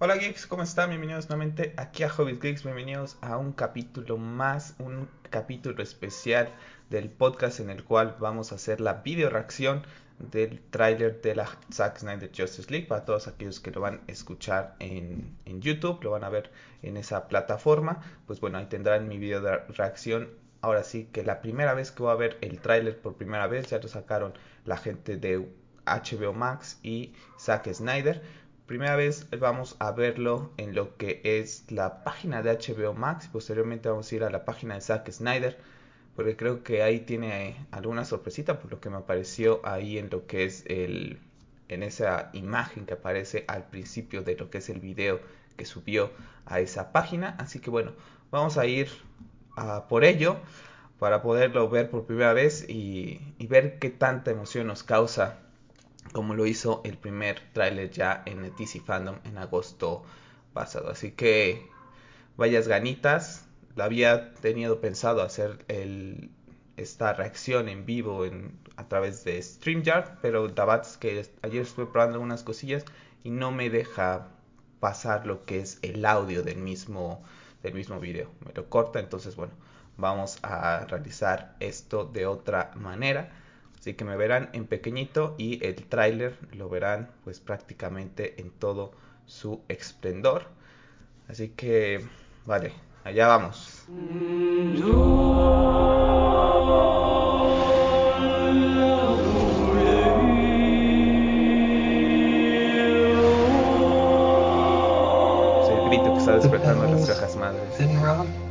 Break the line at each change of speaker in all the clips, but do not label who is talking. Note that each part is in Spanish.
Hola geeks, ¿cómo están? Bienvenidos nuevamente aquí a Hobbit Geeks, bienvenidos a un capítulo más, un capítulo especial del podcast en el cual vamos a hacer la video reacción del tráiler de la Zack Snyder Justice League para todos aquellos que lo van a escuchar en, en, YouTube, lo van a ver en esa plataforma, pues bueno, ahí tendrán mi video de reacción. Ahora sí que la primera vez que voy a ver el tráiler por primera vez, ya lo sacaron la gente de HBO Max y Zack Snyder primera vez vamos a verlo en lo que es la página de HBO Max. Posteriormente vamos a ir a la página de Zack Snyder. Porque creo que ahí tiene alguna sorpresita por lo que me apareció ahí en lo que es el. En esa imagen que aparece al principio de lo que es el video que subió a esa página. Así que bueno, vamos a ir a por ello para poderlo ver por primera vez y, y ver qué tanta emoción nos causa como lo hizo el primer tráiler ya en el Fandom en agosto pasado. Así que vayas ganitas. La había tenido pensado hacer esta reacción en vivo a través de StreamYard, pero es que ayer estuve probando algunas cosillas y no me deja pasar lo que es el audio del mismo video. Me lo corta, entonces bueno, vamos a realizar esto de otra manera. Así que me verán en pequeñito y el tráiler lo verán pues prácticamente en todo su esplendor. Así que vale, allá vamos. Es el grito que está despertando las cajas madres.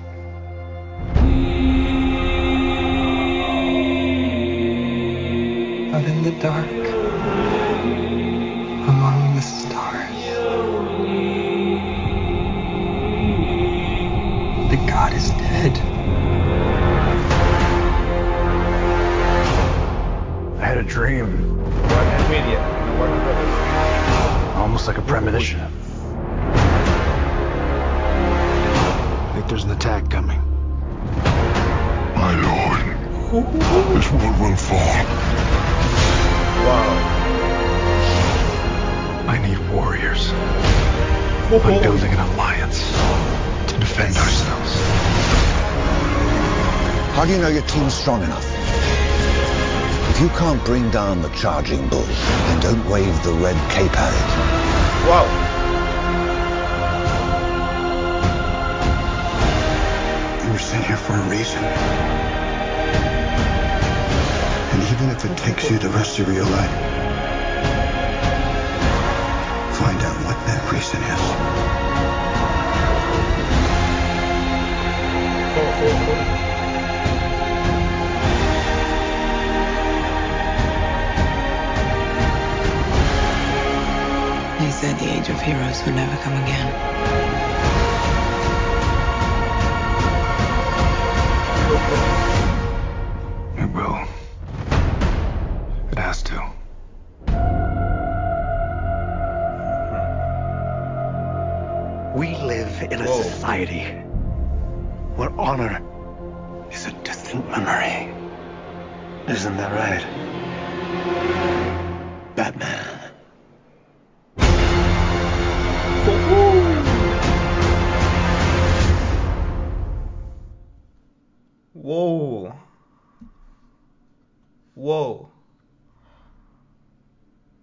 The dark among the stars. The god is dead.
I had a dream. Almost like a premonition. I'm building an alliance to defend ourselves.
How do you know your team's strong enough? If you can't bring down the charging bull, then don't wave the red cape at it.
Wow.
You were sent here for a reason. And even if it takes you the rest of your life, find out what that reason is.
Age of heroes would never come again.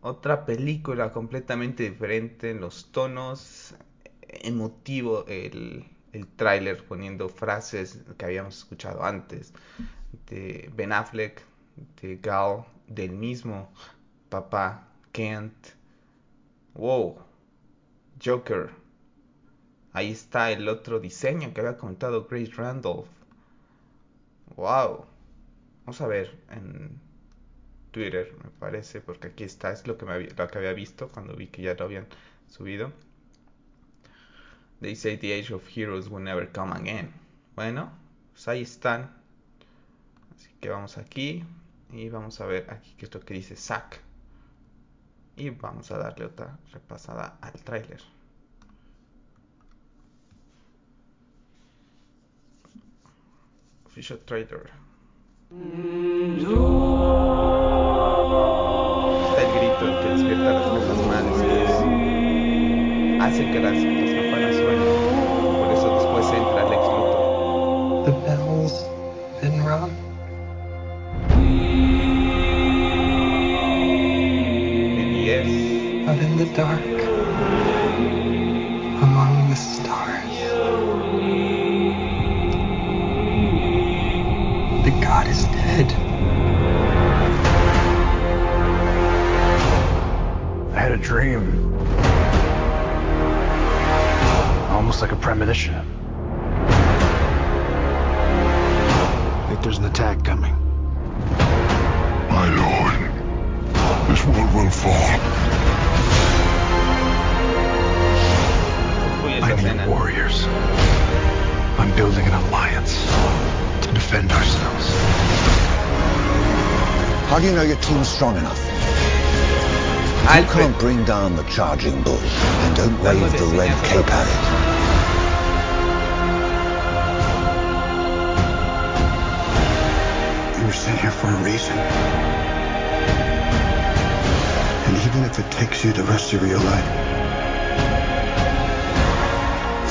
Otra película completamente diferente en los tonos, emotivo el, el tráiler poniendo frases que habíamos escuchado antes de Ben Affleck, de Gal, del mismo papá Kent. Wow. Joker. Ahí está el otro diseño que había comentado Grace Randolph. Wow. Vamos a ver en Twitter, me parece, porque aquí está, es lo que, me había, lo que había visto cuando vi que ya lo habían subido. They say the age of heroes will never come again. Bueno, pues ahí están. Así que vamos aquí y vamos a ver aquí qué es que dice Zack. Y vamos a darle otra repasada al tráiler. Official trailer. Está que despierta a las cajas madres que es- hacen que las, las campanas suenan. Por eso después entra Lex Luthor.
The bell's been rung.
Y es
Out in the dark.
Do you know your team's strong enough? You
Alfred.
can't bring down the charging bull and don't wave the red cape at it.
You were sent here for a reason. And even if it takes you the rest of your life,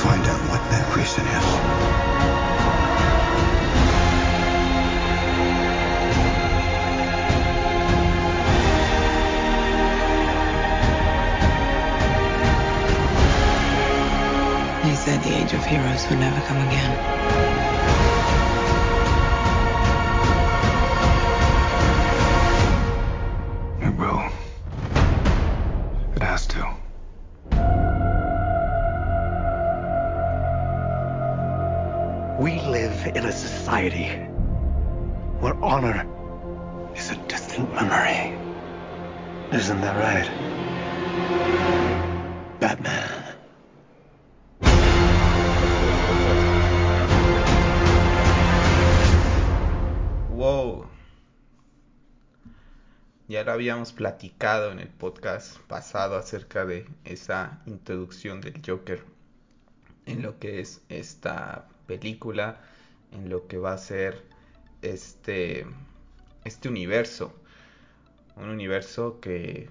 find out what that reason is.
The age of heroes would never come again.
It will. It has to.
We live in a society where honor is a distant memory. Isn't that right? Batman.
Ya lo habíamos platicado en el podcast pasado acerca de esa introducción del Joker en lo que es esta película, en lo que va a ser este este universo, un universo que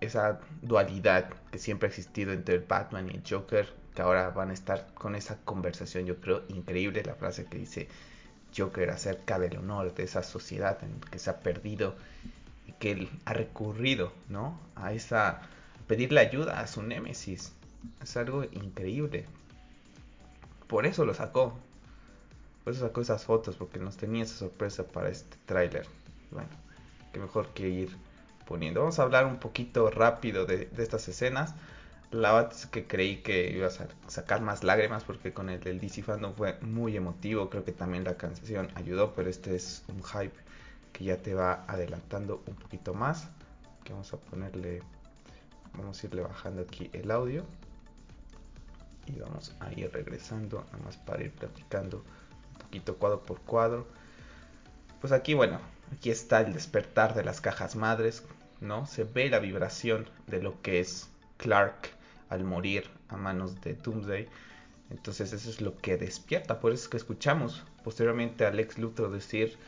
esa dualidad que siempre ha existido entre el Batman y el Joker, que ahora van a estar con esa conversación, yo creo increíble la frase que dice Joker acerca del honor de esa sociedad en que se ha perdido que él ha recurrido, ¿no? A esa pedirle ayuda a su némesis. Es algo increíble. Por eso lo sacó. Por eso sacó esas fotos porque nos tenía esa sorpresa para este tráiler. Bueno, qué mejor que ir poniendo. Vamos a hablar un poquito rápido de, estas escenas. La verdad es que creí que iba a sa- sacar más lágrimas porque con el del DC Fandom fue muy emotivo. Creo que también la canción ayudó, pero este es un hype que ya te va adelantando un poquito más. Que vamos a ponerle, vamos a irle bajando aquí el audio y vamos a ir regresando nada más para ir platicando un poquito cuadro por cuadro. Pues aquí, bueno, aquí está el despertar de las cajas madres, ¿no? Se ve la vibración de lo que es Clark al morir a manos de Doomsday. Entonces eso es lo que despierta, por eso es que escuchamos posteriormente a Lex Luthor decir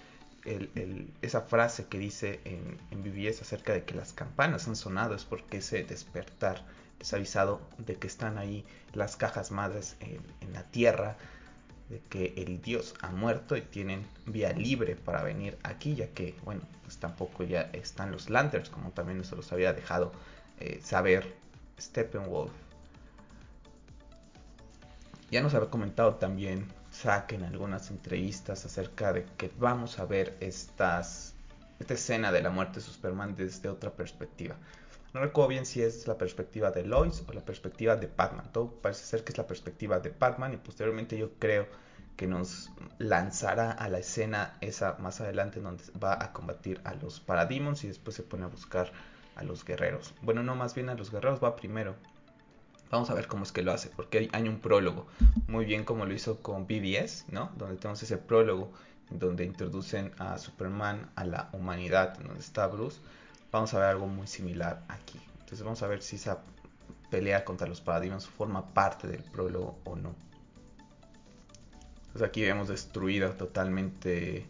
esa frase que dice en, en BBS acerca de que las campanas han sonado, es porque ese despertar les ha avisado de que están ahí las cajas madres en, en la tierra, de que el dios ha muerto y tienen vía libre para venir aquí, ya que, bueno, pues tampoco ya están los Lanterns, como también se los había dejado eh, saber Steppenwolf. Ya nos había comentado también Zack en algunas entrevistas acerca de que vamos a ver estas, esta escena de la muerte de Superman desde otra perspectiva. No recuerdo bien si es la perspectiva de Lois o la perspectiva de Batman. Todo parece ser que es la perspectiva de Batman y posteriormente yo creo que nos lanzará a la escena esa más adelante donde va a combatir a los Parademons y después se pone a buscar a los guerreros. Bueno, no, más bien a los guerreros va primero. Vamos a ver cómo es que lo hace, porque hay, un prólogo, muy bien como lo hizo con BBS, ¿no? Donde tenemos ese prólogo donde introducen a Superman a la humanidad, donde está Bruce. Vamos a ver algo muy similar aquí. Entonces vamos a ver si esa pelea contra los Parademons forma parte del prólogo o no. Entonces aquí vemos destruida totalmente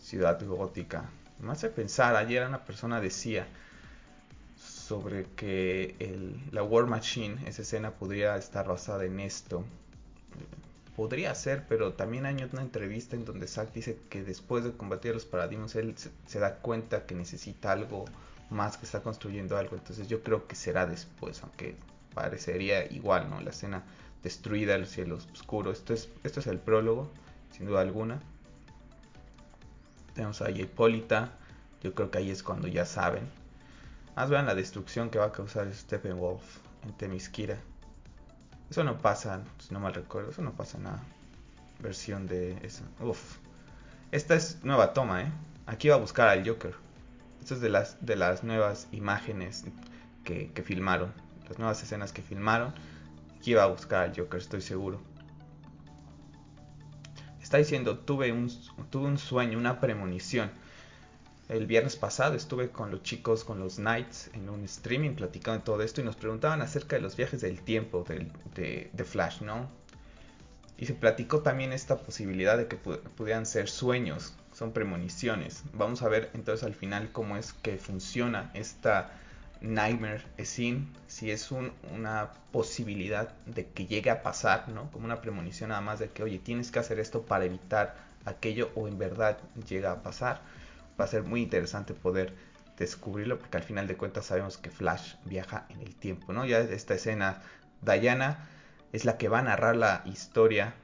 Ciudad Gótica. Me hace pensar, ayer una persona decía, sobre que el, la War Machine, esa escena podría estar basada en esto. Podría ser, pero también hay una entrevista en donde Zack dice que después de combatir a los paradigmas, él se, se da cuenta que necesita algo más, que está construyendo algo. Entonces yo creo que será después, aunque parecería igual, ¿no? La escena destruida, el cielo oscuro. Esto es, esto es el prólogo, sin duda alguna. Tenemos a Hipólita. Yo creo que ahí es cuando ya saben. Más vean la destrucción que va a causar Steppenwolf en Temiskira. Eso no pasa, si no mal recuerdo, eso no pasa en la versión de eso. Uf. Esta es nueva toma, ¿eh? Aquí va a buscar al Joker. Esto es de las, de las nuevas imágenes que, que filmaron. Las nuevas escenas que filmaron. Aquí va a buscar al Joker, estoy seguro. Está diciendo, tuve un, tuve un sueño, una premonición. El viernes pasado estuve con los chicos, con los Knights, en un streaming platicando todo esto y nos preguntaban acerca de los viajes del tiempo de, Flash, ¿no? Y se platicó también esta posibilidad de que pudieran ser sueños, son premoniciones. Vamos a ver entonces al final cómo es que funciona esta Nightmare Scene, si es un, una posibilidad de que llegue a pasar, ¿no? Como una premonición nada más de que, oye, tienes que hacer esto para evitar aquello o en verdad llega a pasar. Va a ser muy interesante poder descubrirlo porque al final de cuentas sabemos que Flash viaja en el tiempo, ¿no? Ya esta escena, Diana es la que va a narrar la historia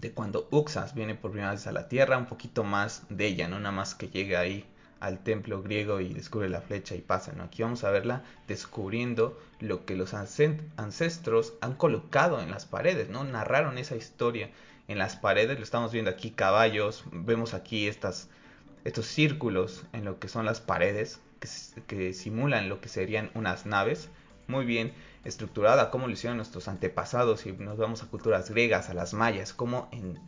de cuando Uxas viene por primera vez a la Tierra, un poquito más de ella, no nada más que llega ahí al templo griego y descubre la flecha y pasa, ¿no? Aquí vamos a verla descubriendo lo que los ancestros han colocado en las paredes, ¿no? Narraron esa historia en las paredes, lo estamos viendo aquí caballos, vemos aquí estas, estos círculos en lo que son las paredes que, que simulan lo que serían unas naves, muy bien estructurada, como lo hicieron nuestros antepasados y nos vamos a culturas griegas, a las mayas, como en,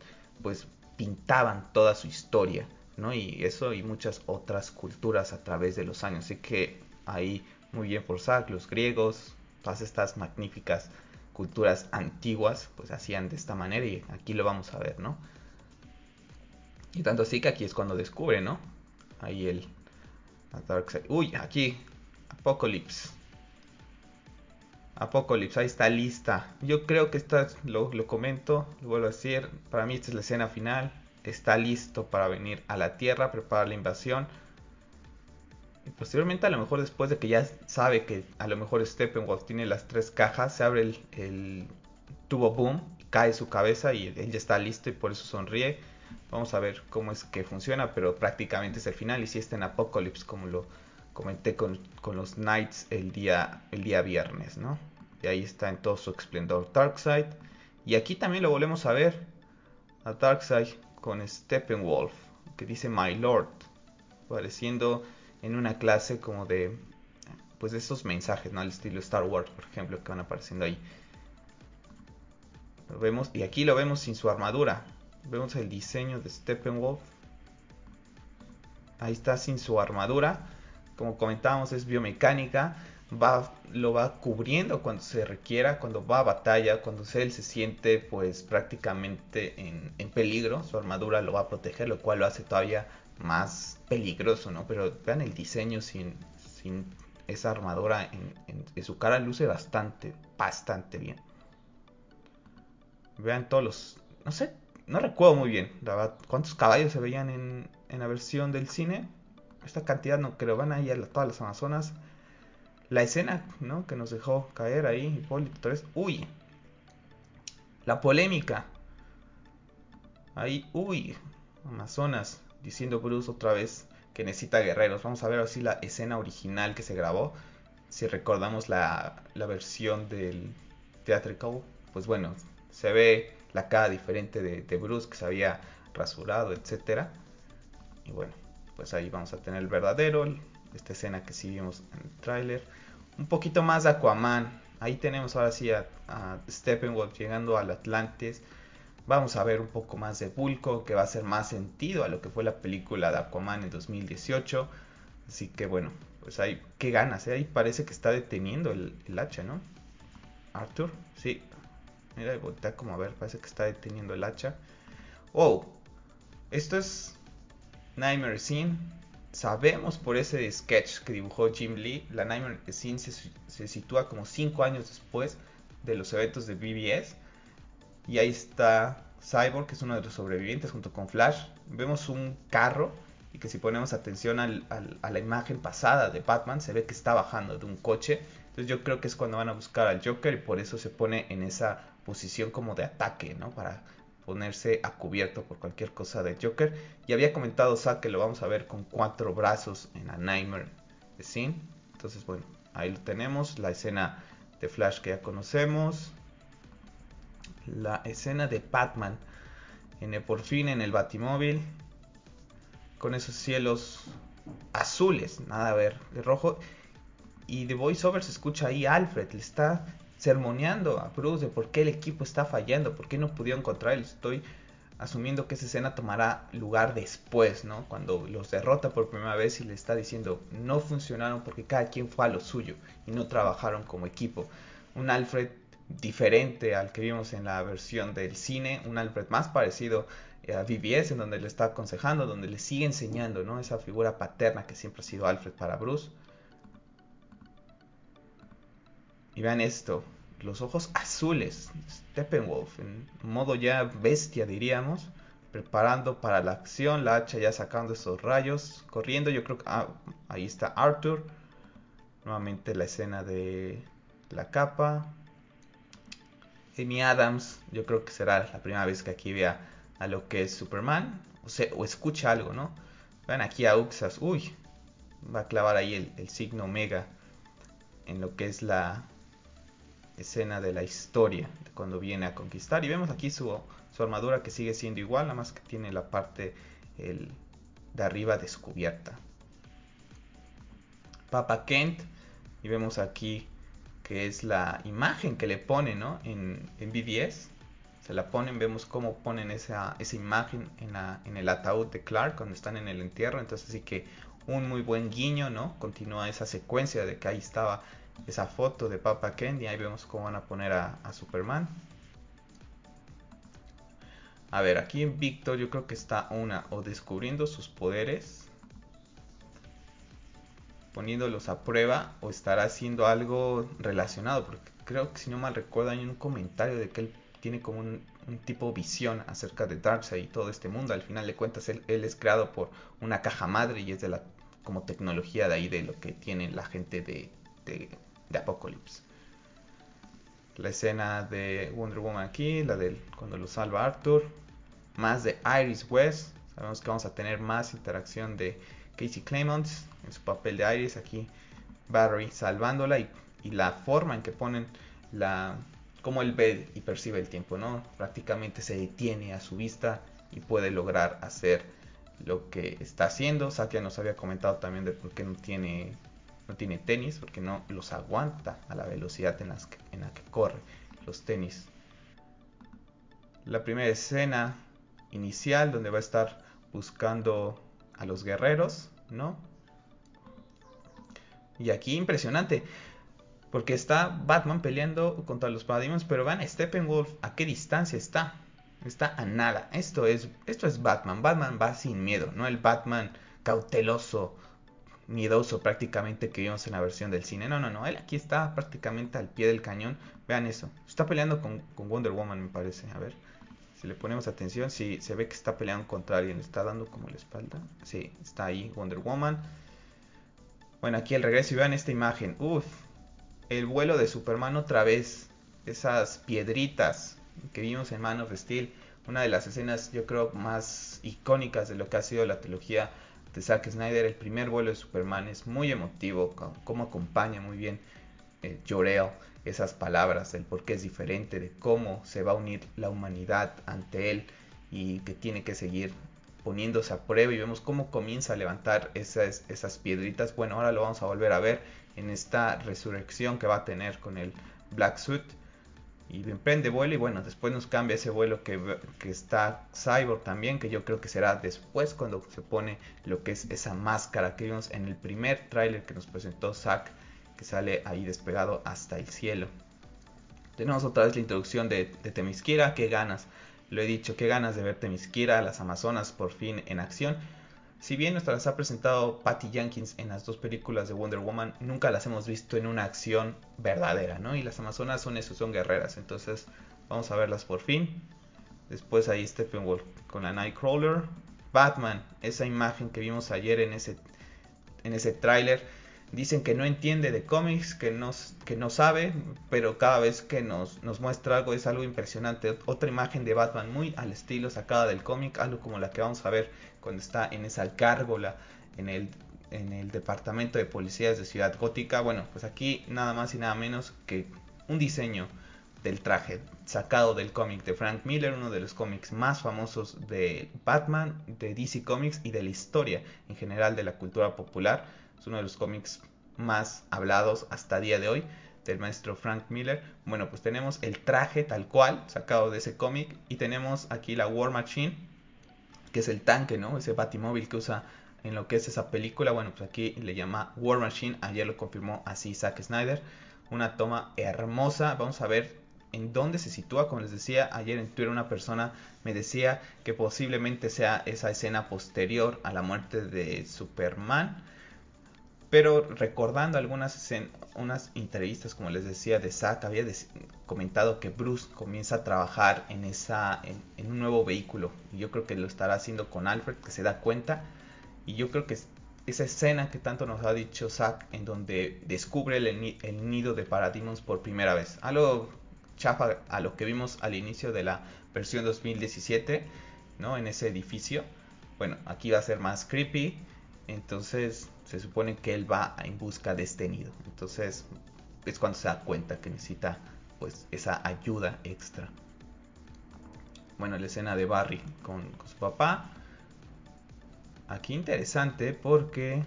pues pintaban toda su historia ¿no? Y eso y muchas otras culturas a través de los años. Así que ahí muy bien por los griegos, todas estas magníficas culturas antiguas, pues hacían de esta manera y aquí lo vamos a ver, ¿no? Y tanto así que aquí es cuando descubre, ¿no? Ahí el Darkseid. Uy, aquí Apocalypse. Apocalypse, ahí está lista. Yo creo que esta, lo, lo comento, lo vuelvo a decir, para mí esta es la escena final está listo para venir a la Tierra, preparar la invasión. Y posteriormente, a lo mejor después de que ya sabe que a lo mejor Steppenwolf tiene las tres cajas, se abre el, el tubo boom, cae su cabeza y él ya está listo y por eso sonríe. Vamos a ver cómo es que funciona, pero prácticamente es el final. Y si está en Apocalypse, como lo comenté con, con, los Knights el día, el día viernes, ¿no? Y ahí está en todo su esplendor Darkseid. Y aquí también lo volvemos a ver. A Darkseid con Steppenwolf, que dice My Lord, apareciendo en una clase como de, pues de esos mensajes, ¿no? Al estilo Star Wars, por ejemplo, que van apareciendo ahí. Lo vemos, y aquí lo vemos sin su armadura. Vemos el diseño de Steppenwolf. Ahí está sin su armadura. Como comentábamos, es biomecánica va, lo va cubriendo cuando se requiera, cuando va a batalla, cuando él se siente pues prácticamente en, en, peligro, su armadura lo va a proteger, lo cual lo hace todavía más peligroso, ¿no? Pero vean el diseño sin, sin esa armadura en, en, en su cara luce bastante, bastante bien. Vean todos los, no sé, no recuerdo muy bien, la verdad, cuántos caballos se veían en, en la versión del cine. Esta cantidad no creo, van ahí a todas las Amazonas la escena ¿no? que nos dejó caer ahí Hipólito 3. Uy, la polémica. Ahí, uy, Amazonas diciendo Bruce otra vez que necesita guerreros. Vamos a ver así la escena original que se grabó. Si recordamos la, la versión del theatrical, pues bueno, se ve la cara diferente de, de Bruce que se había rasurado, etcétera. Y bueno, pues ahí vamos a tener el verdadero, esta escena que sí vimos en el tráiler. Un poquito más de Aquaman. Ahí tenemos ahora sí a, a, Steppenwolf llegando al Atlantis. Vamos a ver un poco más de Bulko, que va a hacer más sentido a lo que fue la película de Aquaman en 2018. Así que bueno, pues ahí, qué ganas, ¿eh? ahí parece que está deteniendo el, el hacha, ¿no? Arthur, sí. Mira, voltea como a ver, parece que está deteniendo el hacha. Oh, esto es Nightmare Scene sabemos por ese sketch que dibujó Jim Lee, la Nightmare Scene se, se sitúa como 5 años después de los eventos de BBS. Y ahí está Cyborg, que es uno de los sobrevivientes, junto con Flash. Vemos un carro y que si ponemos atención a la imagen pasada de Batman, se ve que está bajando de un coche. Entonces yo creo que es cuando van a buscar al Joker y por eso se pone en esa posición como de ataque, ¿no? Para ponerse a cubierto por cualquier cosa de Joker. Y había comentado Zack que lo vamos a ver con cuatro brazos en la Nightmare Scene. Entonces, bueno, ahí lo tenemos. La escena de Flash que ya conocemos. La escena de Batman en el, por fin en el Batimóvil. Con esos cielos azules, nada a ver de rojo. Y de voiceover se escucha ahí Alfred, le está sermoneando a Bruce de por qué el equipo está fallando, por qué no pudieron encontrar. Estoy asumiendo que esa escena tomará lugar después, ¿no? Cuando los derrota por primera vez y le está diciendo no funcionaron porque cada quien fue a lo suyo y no trabajaron como equipo. Un Alfred diferente al que vimos en la versión del cine, un Alfred más parecido a BBS, en donde le está aconsejando, donde le sigue enseñando, ¿no? Esa figura paterna que siempre ha sido Alfred para Bruce. Y vean esto, los ojos azules, Steppenwolf, en modo ya bestia diríamos, preparando para la acción, la hacha ya sacando esos rayos, corriendo, yo creo que ah, ahí está Arthur, nuevamente la escena de la capa, Amy Adams, yo creo que será la primera vez que aquí vea a lo que es Superman, o, se, o escucha algo, ¿no? Vean aquí a Uxas, uy, va a clavar ahí el, el signo omega en lo que es la, escena de la historia cuando viene a conquistar. Y vemos aquí su, su, armadura que sigue siendo igual, nada más que tiene la parte el, de arriba descubierta. Papa Kent, y vemos aquí que es la imagen que le ponen en, en BBS. Se la ponen, vemos cómo ponen esa, esa imagen en, la, en el ataúd de Clark cuando están en el entierro. Entonces sí que un muy buen guiño, ¿no? Continúa esa secuencia de que ahí estaba esa foto de Papa Ken y ahí vemos cómo van a poner a, Superman. A ver, aquí en Victor yo creo que está una o descubriendo sus poderes, poniéndolos a prueba o estará haciendo algo relacionado, porque creo que si no mal recuerdo hay un comentario de que él tiene como un, un tipo visión acerca de Darkseid y todo este mundo. Al final de cuentas él, él, es creado por una caja madre y es de la como tecnología de ahí de lo que tiene la gente de, de Apocalypse. La escena de Wonder Woman aquí, la del cuando lo salva Arthur. Más de Iris West. Sabemos que vamos a tener más interacción de Casey Claymont en su papel de Iris. Aquí Barry salvándola y, y la forma en que ponen la cómo él ve y percibe el tiempo, ¿no? Prácticamente se detiene a su vista y puede lograr hacer lo que está haciendo. Satya nos había comentado también de por qué no tiene no tiene tenis porque no los aguanta a la velocidad en, que, en la que corre los tenis. La primera escena inicial donde va a estar buscando a los guerreros, ¿no? Y aquí impresionante, porque está Batman peleando contra los Parademons, pero vean Steppenwolf a qué distancia está. Está a nada. Esto es, esto es Batman. Batman va sin miedo, no el Batman cauteloso, miedoso prácticamente que vimos en la versión del cine. No, no, no. Él aquí está prácticamente al pie del cañón. Vean eso. Está peleando con, Wonder Woman, me parece. A ver. Si le ponemos atención, si sí, se ve que está peleando contra alguien. Le está dando como la espalda. Sí, está ahí Wonder Woman. Bueno, aquí el regreso y vean esta imagen. Uf. El vuelo de Superman otra vez. Esas piedritas que vimos en Man of Steel. Una de las escenas, yo creo, más icónicas de lo que ha sido la trilogía de Zack Snyder, el primer vuelo de Superman es muy emotivo, cómo acompaña muy bien eh, Jorel esas palabras, el por qué es diferente, de cómo se va a unir la humanidad ante él y que tiene que seguir poniéndose a prueba y vemos cómo comienza a levantar esas, esas piedritas. Bueno, ahora lo vamos a volver a ver en esta resurrección que va a tener con el Black Suit y emprende vuelo y bueno, después nos cambia ese vuelo que, que, está Cyborg también, que yo creo que será después cuando se pone lo que es esa máscara que vimos en el primer tráiler que nos presentó Zack, que sale ahí despegado hasta el cielo. Tenemos otra vez la introducción de, de Temisquira, qué ganas, lo he dicho, qué ganas de ver Temisquira, las Amazonas por fin en acción. Si bien nos las ha presentado Patty Jenkins en las dos películas de Wonder Woman, nunca las hemos visto en una acción verdadera, ¿no? Y las Amazonas son eso, son guerreras. Entonces, vamos a verlas por fin. Después ahí Steppenwolf con la Nightcrawler. Batman, esa imagen que vimos ayer en ese, en ese tráiler dicen que no entiende de cómics, que no, que no sabe, pero cada vez que nos, nos, muestra algo es algo impresionante. Otra imagen de Batman muy al estilo sacada del cómic, algo como la que vamos a ver cuando está en esa gárgola en el, en el departamento de policías de Ciudad Gótica. Bueno, pues aquí nada más y nada menos que un diseño del traje sacado del cómic de Frank Miller, uno de los cómics más famosos de Batman, de DC Comics y de la historia en general de la cultura popular es uno de los cómics más hablados hasta día de hoy del maestro Frank Miller. Bueno, pues tenemos el traje tal cual sacado de ese cómic y tenemos aquí la War Machine, que es el tanque, ¿no? Ese batimóvil que usa en lo que es esa película. Bueno, pues aquí le llama War Machine. Ayer lo confirmó así Zack Snyder. Una toma hermosa. Vamos a ver en dónde se sitúa. Como les decía, ayer en Twitter una persona me decía que posiblemente sea esa escena posterior a la muerte de Superman pero recordando algunas unas entrevistas, como les decía, de Zack, había comentado que Bruce comienza a trabajar en, esa, en, un nuevo vehículo. Y yo creo que lo estará haciendo con Alfred, que se da cuenta. Y yo creo que esa escena que tanto nos ha dicho Zack, en donde descubre el, el nido de Parademons por primera vez. Algo chafa a lo que vimos al inicio de la versión 2017, ¿no? En ese edificio. Bueno, aquí va a ser más creepy. Entonces se supone que él va en busca de este nido. Entonces es cuando se da cuenta que necesita pues esa ayuda extra. Bueno, la escena de Barry con, su papá. Aquí interesante porque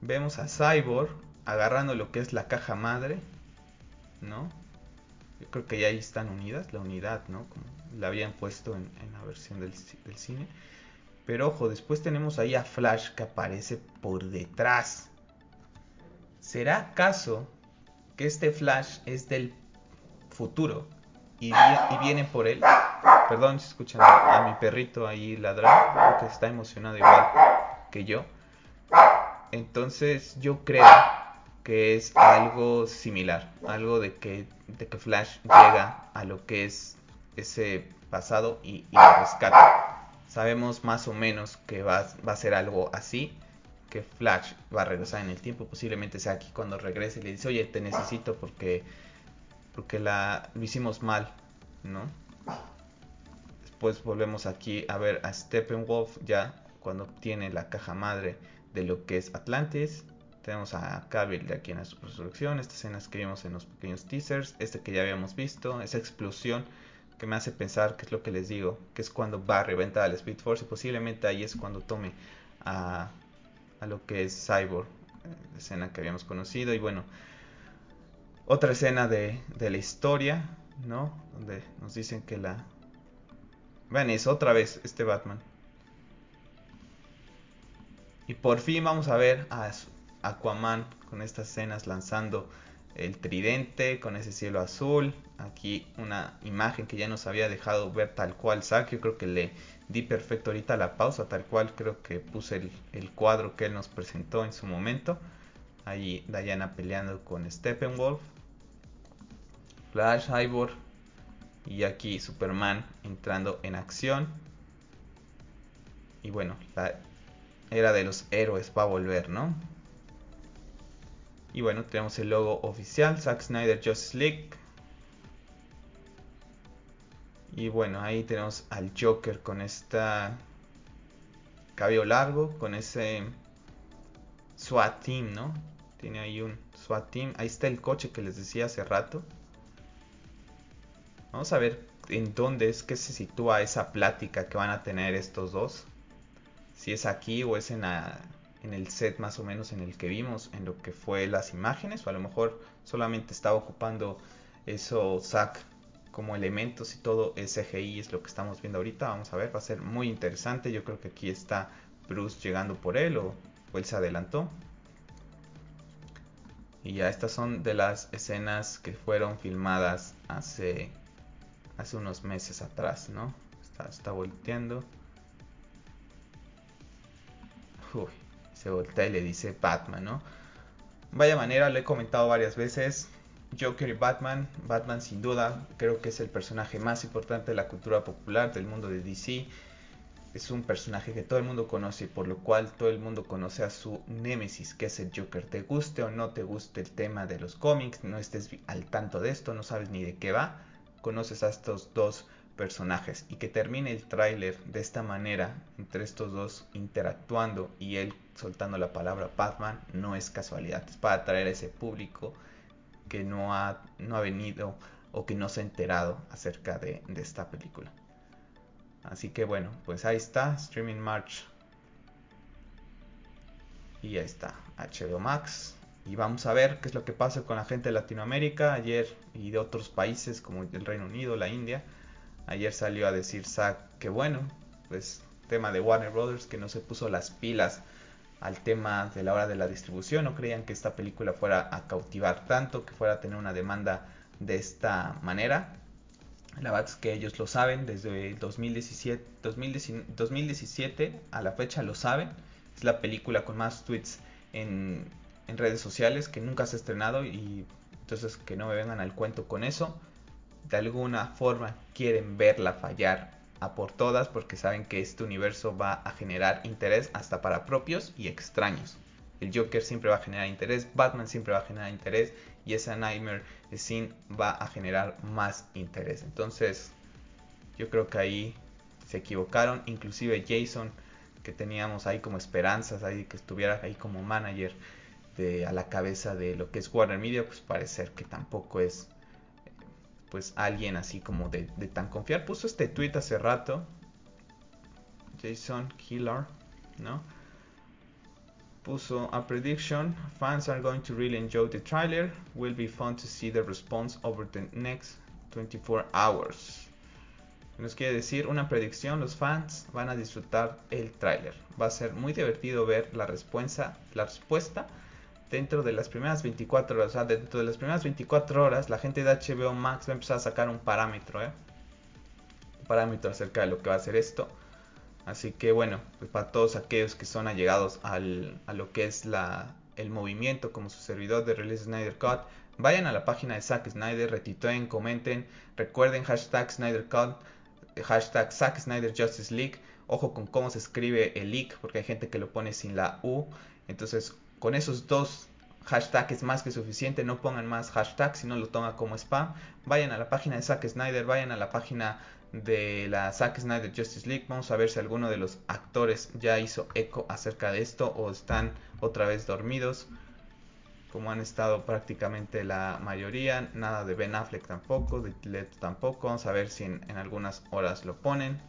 vemos a Cyborg agarrando lo que es la caja madre, ¿no? Yo creo que ya ahí están unidas, la unidad, ¿no? Como la habían puesto en, la versión del, del cine. Pero ojo, después tenemos ahí a Flash que aparece por detrás. ¿Será acaso que este Flash es del futuro y, viene por él? Perdón si escuchan a mi perrito ahí ladrar, porque está emocionado igual que yo. Entonces yo creo que es algo similar, algo de que, de que Flash llega a lo que es ese pasado y, y lo rescata sabemos más o menos que va, a ser algo así, que Flash va a regresar en el tiempo, posiblemente sea aquí cuando regrese y le dice, oye, te necesito porque, porque la, lo hicimos mal, ¿no? Después volvemos aquí a ver a Steppenwolf ya cuando obtiene la caja madre de lo que es Atlantis. Tenemos a Cavill de aquí en la resurrección, estas escenas que vimos en los pequeños teasers, este que ya habíamos visto, esa explosión que me hace pensar que es lo que les digo, que es cuando va a reventar al Speed Force y posiblemente ahí es cuando tome a, a lo que es Cyborg, eh, la escena que habíamos conocido y bueno, otra escena de, de la historia, ¿no? Donde nos dicen que la... Vean es otra vez este Batman. Y por fin vamos a ver a Aquaman con estas escenas lanzando el tridente con ese cielo azul. Aquí una imagen que ya nos había dejado ver tal cual Zack. Yo creo que le di perfecto ahorita la pausa, tal cual creo que puse el, cuadro que él nos presentó en su momento. Allí Diana peleando con Steppenwolf. Flash, Cyborg. Y aquí Superman entrando en acción. Y bueno, la era de los héroes va a volver, ¿no? Y bueno, tenemos el logo oficial, Zack Snyder Just League. Y bueno, ahí tenemos al Joker con esta cabello largo, con ese SWAT team, ¿no? Tiene ahí un SWAT team. Ahí está el coche que les decía hace rato. Vamos a ver en dónde es que se sitúa esa plática que van a tener estos dos. Si es aquí o es en la en el set más o menos en el que vimos en lo que fue las imágenes o a lo mejor solamente estaba ocupando eso Zack como elementos y todo es CGI es lo que estamos viendo ahorita. Vamos a ver va a ser muy interesante. Yo creo que aquí está Bruce llegando por él o, él se adelantó. Y ya estas son de las escenas que fueron filmadas hace hace unos meses atrás no está, está volteando. Uy, se voltea y le dice Batman, ¿no? Vaya manera, lo he comentado varias veces. Joker y Batman, Batman sin duda, creo que es el personaje más importante de la cultura popular del mundo de DC. Es un personaje que todo el mundo conoce, por lo cual todo el mundo conoce a su némesis, que es el Joker. Te guste o no te guste el tema de los cómics, no estés al tanto de esto, no sabes ni de qué va, conoces a estos dos personajes y que termine el tráiler de esta manera entre estos dos interactuando y él soltando la palabra Batman no es casualidad, es para atraer a ese público que no ha, no ha venido o que no se ha enterado acerca de, de esta película. Así que bueno, pues ahí está, Streaming March. Y ahí está, HBO Max. Y vamos a ver qué es lo que pasa con la gente de Latinoamérica ayer y de otros países como el Reino Unido, la India. Ayer salió a decir Zack que bueno, pues tema de Warner Brothers que no se puso las pilas al tema de la hora de la distribución, no creían que esta película fuera a cautivar tanto, que fuera a tener una demanda de esta manera. La verdad es que ellos lo saben desde 2017, 2017 a la fecha lo saben. Es la película con más tweets en, en redes sociales que nunca se ha estrenado y entonces que no me vengan al cuento con eso. De alguna forma quieren verla fallar a por todas porque saben que este universo va a generar interés hasta para propios y extraños. El Joker siempre va a generar interés, Batman siempre va a generar interés y esa Nightmare Scene va a generar más interés. Entonces, yo creo que ahí se equivocaron. Inclusive Jason, que teníamos ahí como esperanzas, ahí que estuviera ahí como manager de, a la cabeza de lo que es Warner Media, pues parecer que tampoco es pues alguien así como de, tan confiar. Puso este tweet hace rato. Jason Killer, ¿no? puso a prediction fans are going to really enjoy the trailer will be fun to see the response over the next 24 hours nos quiere decir una predicción los fans van a disfrutar el trailer va a ser muy divertido ver la respuesta la respuesta dentro de las primeras 24 horas o sea dentro de las primeras 24 horas la gente de HBO Max va a empezar a sacar un parámetro ¿eh? un parámetro acerca de lo que va a ser esto. Así que bueno, pues para todos aquellos que son allegados al, a lo que es la, el movimiento como su servidor de Release Snyder Cut, vayan a la página de Zack Snyder, retitúen, comenten, recuerden hashtag Snyder Cut, hashtag Zack Snyder ojo con cómo se escribe el leak, porque hay gente que lo pone sin la U, entonces con esos dos hashtag es más que suficiente, no pongan más hashtag si no lo toman como spam. Vayan a la página de Zack Snyder, vayan a la página de la Zack Snyder Justice League. Vamos a ver si alguno de los actores ya hizo eco acerca de esto o están otra vez dormidos. Como han estado prácticamente la mayoría, nada de Ben Affleck tampoco, de Leto tampoco. Vamos a ver si en, en algunas horas lo ponen.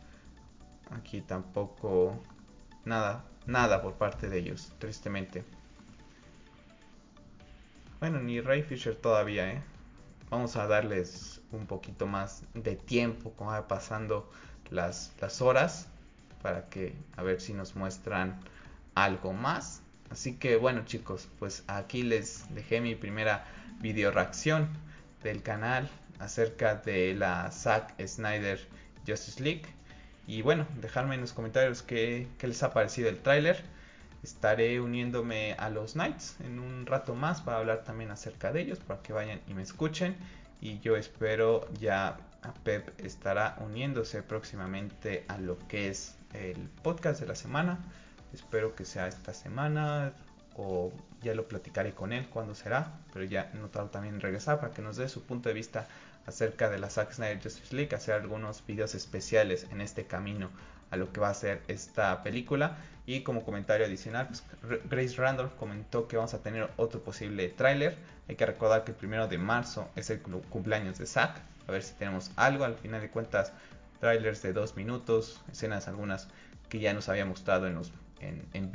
Aquí tampoco nada, nada por parte de ellos, tristemente. Bueno, ni Ray Fisher todavía, ¿eh? Vamos a darles un poquito más de tiempo, como va pasando las, las horas, para que a ver si nos muestran algo más. Así que bueno chicos, pues aquí les dejé mi primera video reacción del canal acerca de la Zack Snyder Justice League. Y bueno, dejarme en los comentarios qué, qué les ha parecido el tráiler estaré uniéndome a los Knights en un rato más para hablar también acerca de ellos, para que vayan y me escuchen. Y yo espero ya a Pep estará uniéndose próximamente a lo que es el podcast de la semana. Espero que sea esta semana o ya lo platicaré con él cuando será, pero ya notado también regresar para que nos dé su punto de vista acerca de la Zack Snyder Justice League, hacer algunos videos especiales en este camino a lo que va a ser esta película. Y como comentario adicional, pues, Grace Randolph comentó que vamos a tener otro posible tráiler. Hay que recordar que el primero de marzo es el cumpleaños de Zack. A ver si tenemos algo. Al final de cuentas, trailers de dos minutos, escenas algunas que ya nos había mostrado en en, en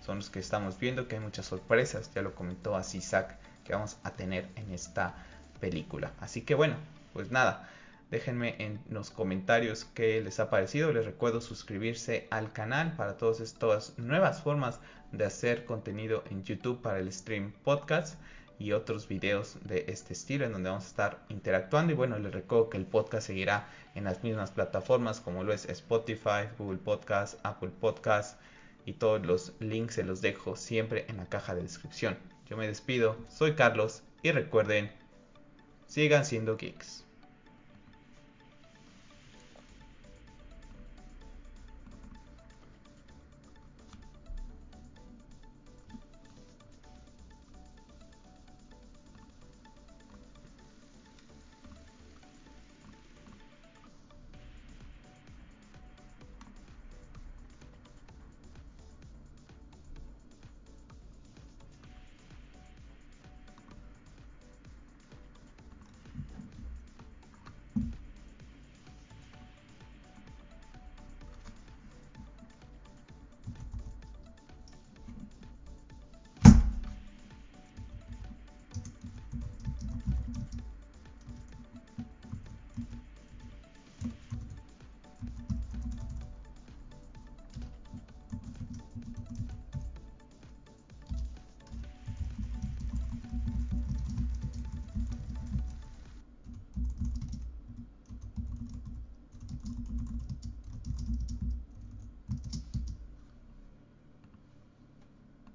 son los que estamos viendo que hay muchas sorpresas ya lo comentó así Zack que vamos a tener en esta película así que bueno pues nada Déjenme en los comentarios qué les ha parecido. Les recuerdo suscribirse al canal para todas estas nuevas formas de hacer contenido en YouTube para el stream podcast y otros videos de este estilo en donde vamos a estar interactuando. Y bueno, les recuerdo que el podcast seguirá en las mismas plataformas como lo es Spotify, Google Podcast, Apple Podcast y todos los links se los dejo siempre en la caja de descripción. Yo me despido, soy Carlos y recuerden, sigan siendo geeks.